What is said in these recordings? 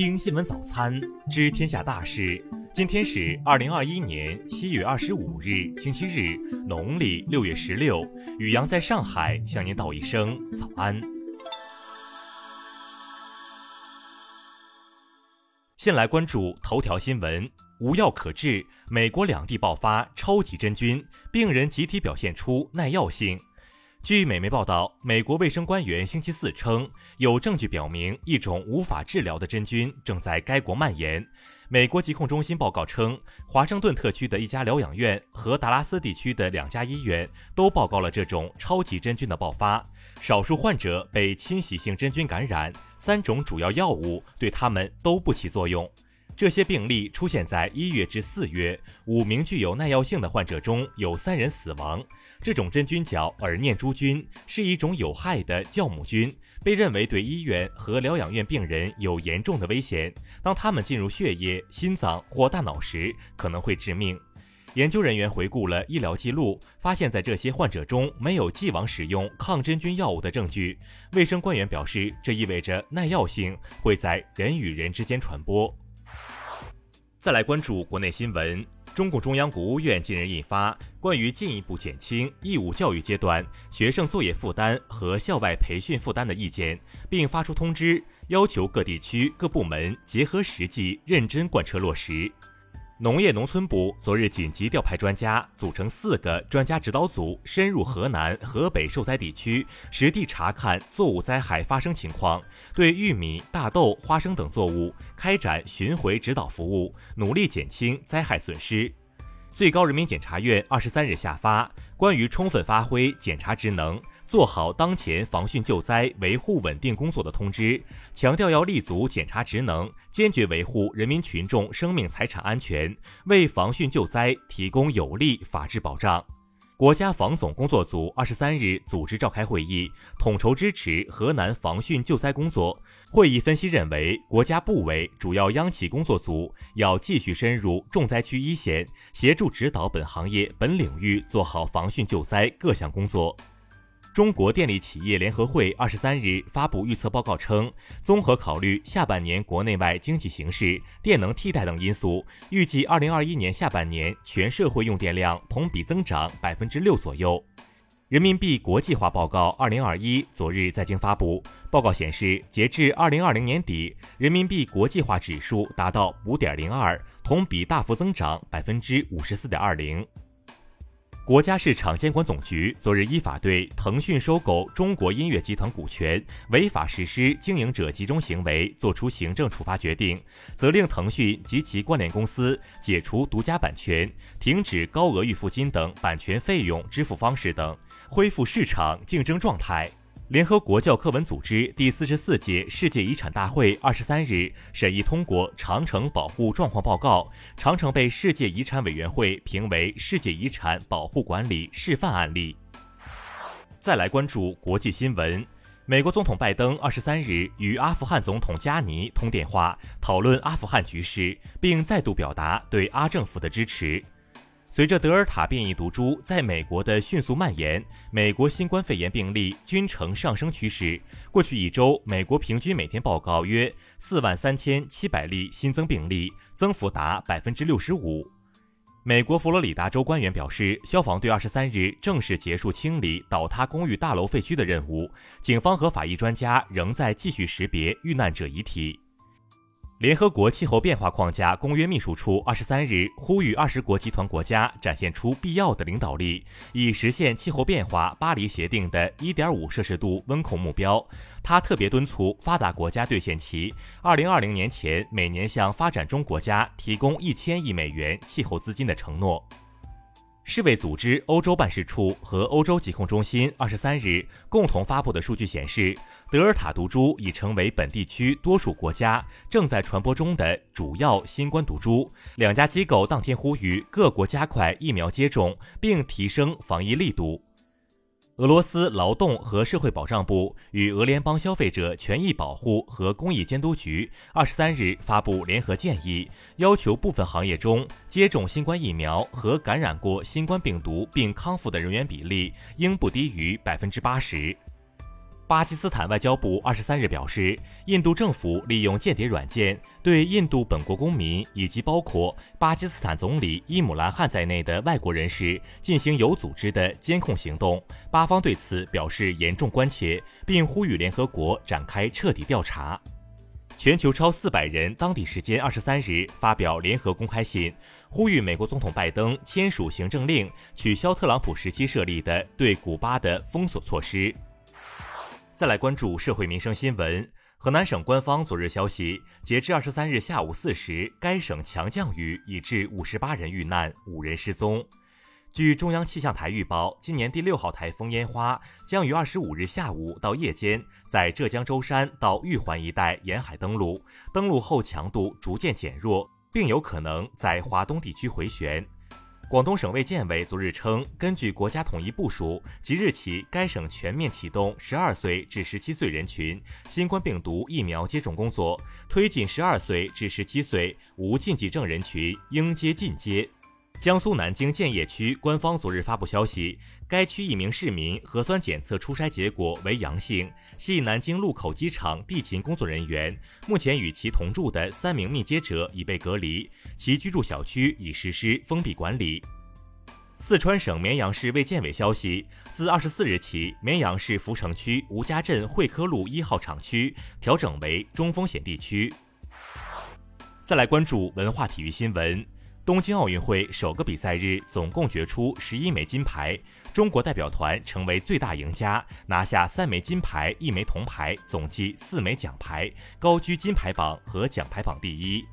听新闻早餐，知天下大事。今天是二零二一年七月二十五日，星期日，农历六月十六。雨阳在上海向您道一声早安。先来关注头条新闻：无药可治，美国两地爆发超级真菌，病人集体表现出耐药性。据美媒报道，美国卫生官员星期四称，有证据表明一种无法治疗的真菌正在该国蔓延。美国疾控中心报告称，华盛顿特区的一家疗养院和达拉斯地区的两家医院都报告了这种超级真菌的爆发。少数患者被侵袭性真菌感染，三种主要药物对他们都不起作用。这些病例出现在一月至四月，五名具有耐药性的患者中有三人死亡。这种真菌叫耳念珠菌，是一种有害的酵母菌，被认为对医院和疗养院病人有严重的危险。当它们进入血液、心脏或大脑时，可能会致命。研究人员回顾了医疗记录，发现在这些患者中没有既往使用抗真菌药物的证据。卫生官员表示，这意味着耐药性会在人与人之间传播。再来关注国内新闻。中共中央国务院近日印发关于进一步减轻义务教育阶段学生作业负担和校外培训负担的意见，并发出通知，要求各地区各部门结合实际，认真贯彻落实。农业农村部昨日紧急调派专家，组成四个专家指导组，深入河南、河北受灾地区，实地查看作物灾害发生情况，对玉米、大豆、花生等作物开展巡回指导服务，努力减轻灾害损失。最高人民检察院二十三日下发关于充分发挥检察职能。做好当前防汛救灾、维护稳定工作的通知，强调要立足检察职能，坚决维护人民群众生命财产安全，为防汛救灾提供有力法治保障。国家防总工作组二十三日组织召开会议，统筹支持河南防汛救灾工作。会议分析认为，国家部委、主要央企工作组要继续深入重灾区一线，协助指导本行业本领域做好防汛救灾各项工作。中国电力企业联合会二十三日发布预测报告称，综合考虑下半年国内外经济形势、电能替代等因素，预计二零二一年下半年全社会用电量同比增长百分之六左右。人民币国际化报告二零二一昨日在京发布，报告显示，截至二零二零年底，人民币国际化指数达到五点零二，同比大幅增长百分之五十四点二零。国家市场监管总局昨日依法对腾讯收购中国音乐集团股权违法实施经营者集中行为作出行政处罚决定，责令腾讯及其关联公司解除独家版权、停止高额预付金等版权费用支付方式等，恢复市场竞争状态。联合国教科文组织第四十四届世界遗产大会二十三日审议通过长城保护状况报告，长城被世界遗产委员会评为世界遗产保护管理示范案例。再来关注国际新闻，美国总统拜登二十三日与阿富汗总统加尼通电话，讨论阿富汗局势，并再度表达对阿政府的支持。随着德尔塔变异毒株在美国的迅速蔓延，美国新冠肺炎病例均呈上升趋势。过去一周，美国平均每天报告约四万三千七百例新增病例，增幅达百分之六十五。美国佛罗里达州官员表示，消防队二十三日正式结束清理倒塌公寓大楼废墟的任务，警方和法医专家仍在继续识别遇难者遗体。联合国气候变化框架公约秘书处二十三日呼吁二十国集团国家展现出必要的领导力，以实现气候变化巴黎协定的一点五摄氏度温控目标。他特别敦促发达国家兑现其二零二零年前每年向发展中国家提供一千亿美元气候资金的承诺。世卫组织欧洲办事处和欧洲疾控中心二十三日共同发布的数据显示，德尔塔毒株已成为本地区多数国家正在传播中的主要新冠毒株。两家机构当天呼吁各国加快疫苗接种，并提升防疫力度。俄罗斯劳动和社会保障部与俄联邦消费者权益保护和公益监督局二十三日发布联合建议，要求部分行业中接种新冠疫苗和感染过新冠病毒并康复的人员比例应不低于百分之八十。巴基斯坦外交部二十三日表示，印度政府利用间谍软件对印度本国公民以及包括巴基斯坦总理伊姆兰汗在内的外国人士进行有组织的监控行动。巴方对此表示严重关切，并呼吁联合国展开彻底调查。全球超四百人当地时间二十三日发表联合公开信，呼吁美国总统拜登签署行政令，取消特朗普时期设立的对古巴的封锁措施。再来关注社会民生新闻。河南省官方昨日消息，截至二十三日下午四时，该省强降雨已致五十八人遇难，五人失踪。据中央气象台预报，今年第六号台风烟花将于二十五日下午到夜间在浙江舟山到玉环一带沿海登陆，登陆后强度逐渐减弱，并有可能在华东地区回旋。广东省卫健委昨日称，根据国家统一部署，即日起，该省全面启动十二岁至十七岁人群新冠病毒疫苗接种工作，推进十二岁至十七岁无禁忌症人群应接尽接。江苏南京建邺区官方昨日发布消息，该区一名市民核酸检测出筛结果为阳性，系南京禄口机场地勤工作人员。目前与其同住的三名密接者已被隔离，其居住小区已实施封闭管理。四川省绵阳市卫健委消息，自二十四日起，绵阳市涪城区吴家镇惠科路一号厂区调整为中风险地区。再来关注文化体育新闻。东京奥运会首个比赛日，总共决出十一枚金牌，中国代表团成为最大赢家，拿下三枚金牌、一枚铜牌，总计四枚奖牌，高居金牌榜和奖牌榜第一。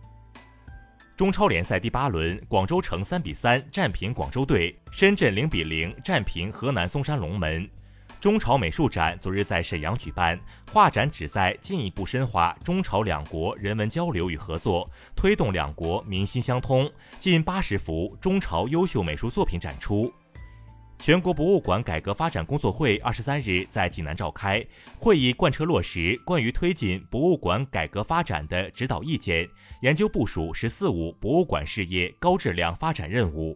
中超联赛第八轮，广州城三比三战平广州队，深圳零比零战平河南嵩山龙门。中朝美术展昨日在沈阳举办，画展旨在进一步深化中朝两国人文交流与合作，推动两国民心相通。近八十幅中朝优秀美术作品展出。全国博物馆改革发展工作会二十三日在济南召开会议，贯彻落实关于推进博物馆改革发展的指导意见，研究部署“十四五”博物馆事业高质量发展任务。